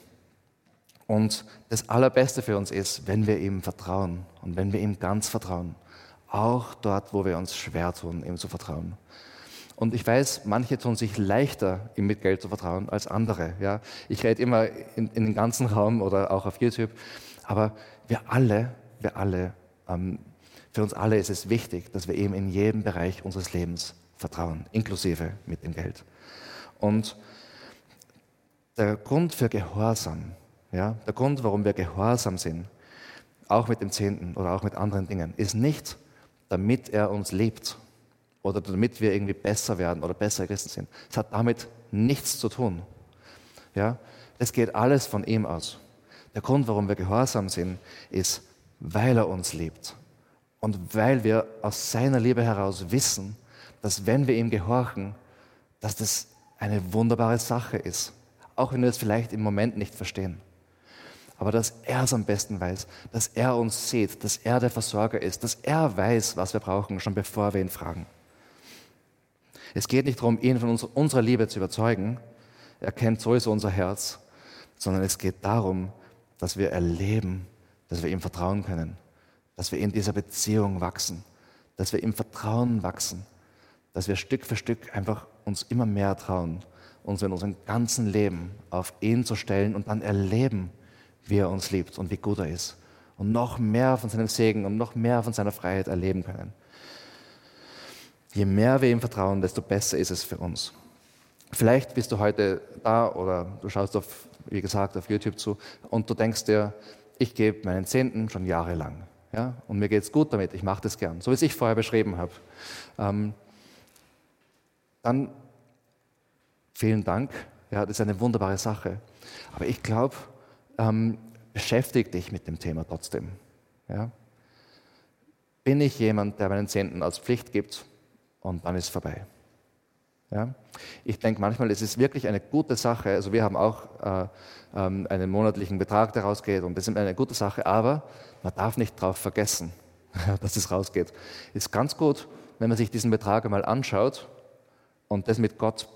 Und das Allerbeste für uns ist, wenn wir ihm vertrauen und wenn wir ihm ganz vertrauen. Auch dort, wo wir uns schwer tun, ihm zu vertrauen. Und ich weiß, manche tun sich leichter, ihm mit Geld zu vertrauen als andere. Ja? Ich rede immer in, in den ganzen Raum oder auch auf YouTube. Aber wir alle, wir alle, ähm, für uns alle ist es wichtig, dass wir ihm in jedem Bereich unseres Lebens vertrauen, inklusive mit dem Geld. Und der Grund für Gehorsam, ja, der Grund, warum wir gehorsam sind, auch mit dem Zehnten oder auch mit anderen Dingen, ist nicht, damit er uns liebt oder damit wir irgendwie besser werden oder besser Christen sind. Es hat damit nichts zu tun. Ja, es geht alles von ihm aus. Der Grund, warum wir gehorsam sind, ist, weil er uns liebt und weil wir aus seiner Liebe heraus wissen, dass wenn wir ihm gehorchen, dass das eine wunderbare Sache ist, auch wenn wir es vielleicht im Moment nicht verstehen. Aber dass er es am besten weiß, dass er uns sieht, dass er der Versorger ist, dass er weiß, was wir brauchen, schon bevor wir ihn fragen. Es geht nicht darum, ihn von unserer Liebe zu überzeugen. Er kennt sowieso unser Herz. Sondern es geht darum, dass wir erleben, dass wir ihm vertrauen können. Dass wir in dieser Beziehung wachsen. Dass wir im Vertrauen wachsen. Dass wir Stück für Stück einfach uns immer mehr trauen, uns in unserem ganzen Leben auf ihn zu stellen und dann erleben, wie er uns liebt und wie gut er ist. Und noch mehr von seinem Segen und noch mehr von seiner Freiheit erleben können. Je mehr wir ihm vertrauen, desto besser ist es für uns. Vielleicht bist du heute da oder du schaust auf, wie gesagt, auf YouTube zu und du denkst dir, ich gebe meinen Zehnten schon jahrelang. Ja? Und mir geht es gut damit, ich mache das gern, so wie es ich vorher beschrieben habe. Ähm, dann vielen Dank, ja, das ist eine wunderbare Sache. Aber ich glaube, ähm, beschäftige dich mit dem Thema trotzdem. Ja? Bin ich jemand, der meinen Zehnten als Pflicht gibt und dann ist vorbei? Ja? Ich denke manchmal, es ist wirklich eine gute Sache. Also wir haben auch äh, ähm, einen monatlichen Betrag, der rausgeht und das ist eine gute Sache, aber man darf nicht darauf vergessen, dass es rausgeht. Ist ganz gut, wenn man sich diesen Betrag einmal anschaut und das mit Gott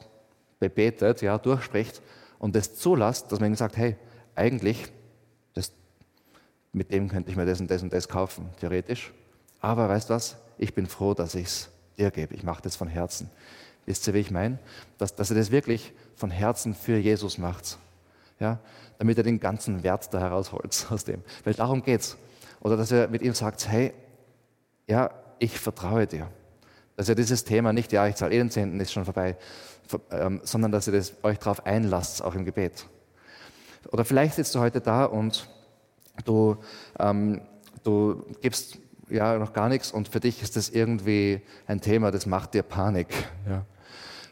bebetet, ja, durchspricht und das zulässt, dass man ihm sagt, hey, eigentlich, das, mit dem könnte ich mir das und das und das kaufen, theoretisch. Aber weißt du was? Ich bin froh, dass ich es dir gebe. Ich mache das von Herzen. Wisst ihr, wie ich meine? Dass, dass er das wirklich von Herzen für Jesus macht. Ja? Damit er den ganzen Wert da herausholt aus dem. Weil darum geht es. Oder dass er mit ihm sagt, hey, ja, ich vertraue dir. Dass er dieses Thema nicht, ja, ich zahle eh den Zehnten, ist schon vorbei, ähm, sondern dass ihr das, euch darauf einlasst, auch im Gebet. Oder vielleicht sitzt du heute da und du, ähm, du gibst ja noch gar nichts und für dich ist das irgendwie ein Thema, das macht dir Panik. Ja.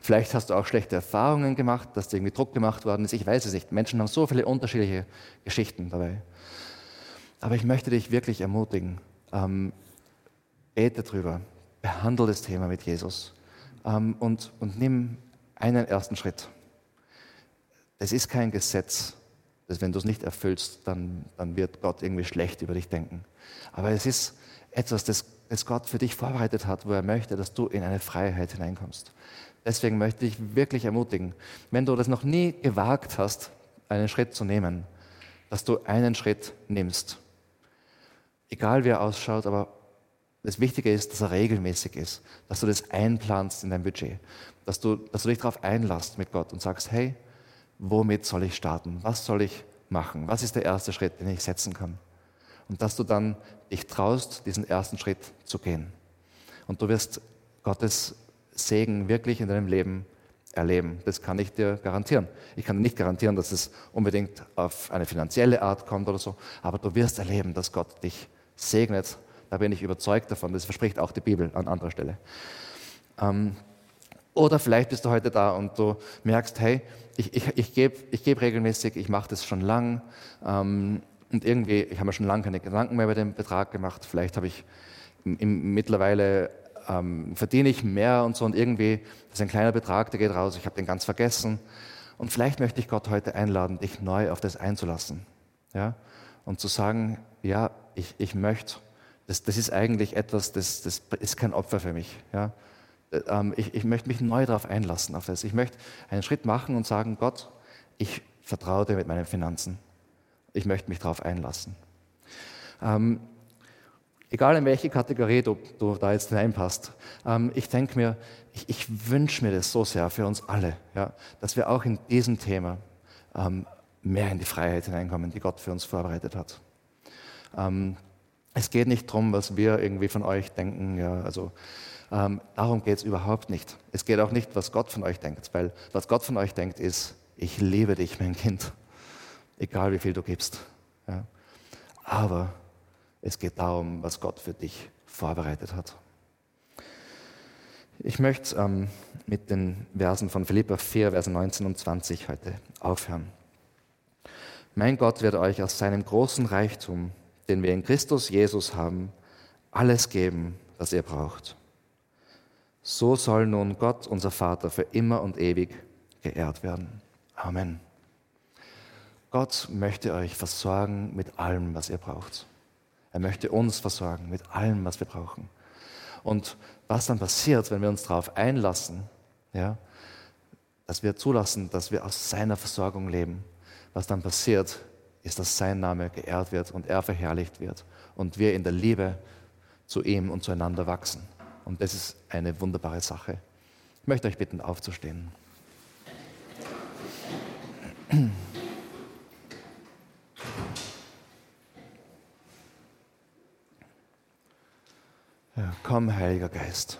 Vielleicht hast du auch schlechte Erfahrungen gemacht, dass dir irgendwie Druck gemacht worden ist. Ich weiß es nicht. Menschen haben so viele unterschiedliche Geschichten dabei. Aber ich möchte dich wirklich ermutigen. Ähm, bete drüber. Behandle das Thema mit Jesus. Ähm, und, und nimm einen ersten Schritt. Es ist kein Gesetz, dass wenn du es nicht erfüllst, dann, dann wird Gott irgendwie schlecht über dich denken. Aber es ist etwas, das, das Gott für dich vorbereitet hat, wo er möchte, dass du in eine Freiheit hineinkommst. Deswegen möchte ich wirklich ermutigen, wenn du das noch nie gewagt hast, einen Schritt zu nehmen, dass du einen Schritt nimmst. Egal wie er ausschaut, aber das Wichtige ist, dass er regelmäßig ist, dass du das einplanst in dein Budget, dass du, dass du dich darauf einlässt mit Gott und sagst, hey, womit soll ich starten? Was soll ich machen? Was ist der erste Schritt, den ich setzen kann? Und dass du dann dich traust, diesen ersten Schritt zu gehen. Und du wirst Gottes Segen wirklich in deinem Leben erleben. Das kann ich dir garantieren. Ich kann nicht garantieren, dass es unbedingt auf eine finanzielle Art kommt oder so, aber du wirst erleben, dass Gott dich segnet. Da bin ich überzeugt davon. Das verspricht auch die Bibel an anderer Stelle. Ähm, oder vielleicht bist du heute da und du merkst, hey, ich, ich, ich gebe ich geb regelmäßig, ich mache das schon lang ähm, und irgendwie, ich habe mir schon lange keine Gedanken mehr über den Betrag gemacht. Vielleicht habe ich im, im, mittlerweile ähm, verdiene ich mehr und so und irgendwie, das ist ein kleiner Betrag, der geht raus, ich habe den ganz vergessen. Und vielleicht möchte ich Gott heute einladen, dich neu auf das einzulassen. Ja? Und zu sagen, ja, ich, ich möchte, das, das ist eigentlich etwas, das, das ist kein Opfer für mich. Ja? Ähm, ich, ich möchte mich neu darauf einlassen, auf das. Ich möchte einen Schritt machen und sagen, Gott, ich vertraue dir mit meinen Finanzen. Ich möchte mich darauf einlassen. Ähm, egal in welche Kategorie du, du da jetzt hineinpasst, ähm, ich denke mir, ich, ich wünsche mir das so sehr für uns alle, ja, dass wir auch in diesem Thema ähm, mehr in die Freiheit hineinkommen, die Gott für uns vorbereitet hat. Ähm, es geht nicht darum, was wir irgendwie von euch denken, ja, also ähm, darum geht es überhaupt nicht. Es geht auch nicht, was Gott von euch denkt, weil was Gott von euch denkt, ist, ich liebe dich, mein Kind, egal wie viel du gibst. Ja. Aber es geht darum, was Gott für dich vorbereitet hat. Ich möchte ähm, mit den Versen von Philippa 4, Verse 19 und 20 heute aufhören. Mein Gott wird euch aus seinem großen Reichtum, den wir in Christus Jesus haben, alles geben, was ihr braucht. So soll nun Gott, unser Vater, für immer und ewig geehrt werden. Amen. Gott möchte euch versorgen mit allem, was ihr braucht. Er möchte uns versorgen mit allem, was wir brauchen. Und was dann passiert, wenn wir uns darauf einlassen, ja, dass wir zulassen, dass wir aus seiner Versorgung leben, was dann passiert, ist, dass sein Name geehrt wird und er verherrlicht wird und wir in der Liebe zu ihm und zueinander wachsen. Und das ist eine wunderbare Sache. Ich möchte euch bitten, aufzustehen. Ja, komm, Heiliger Geist.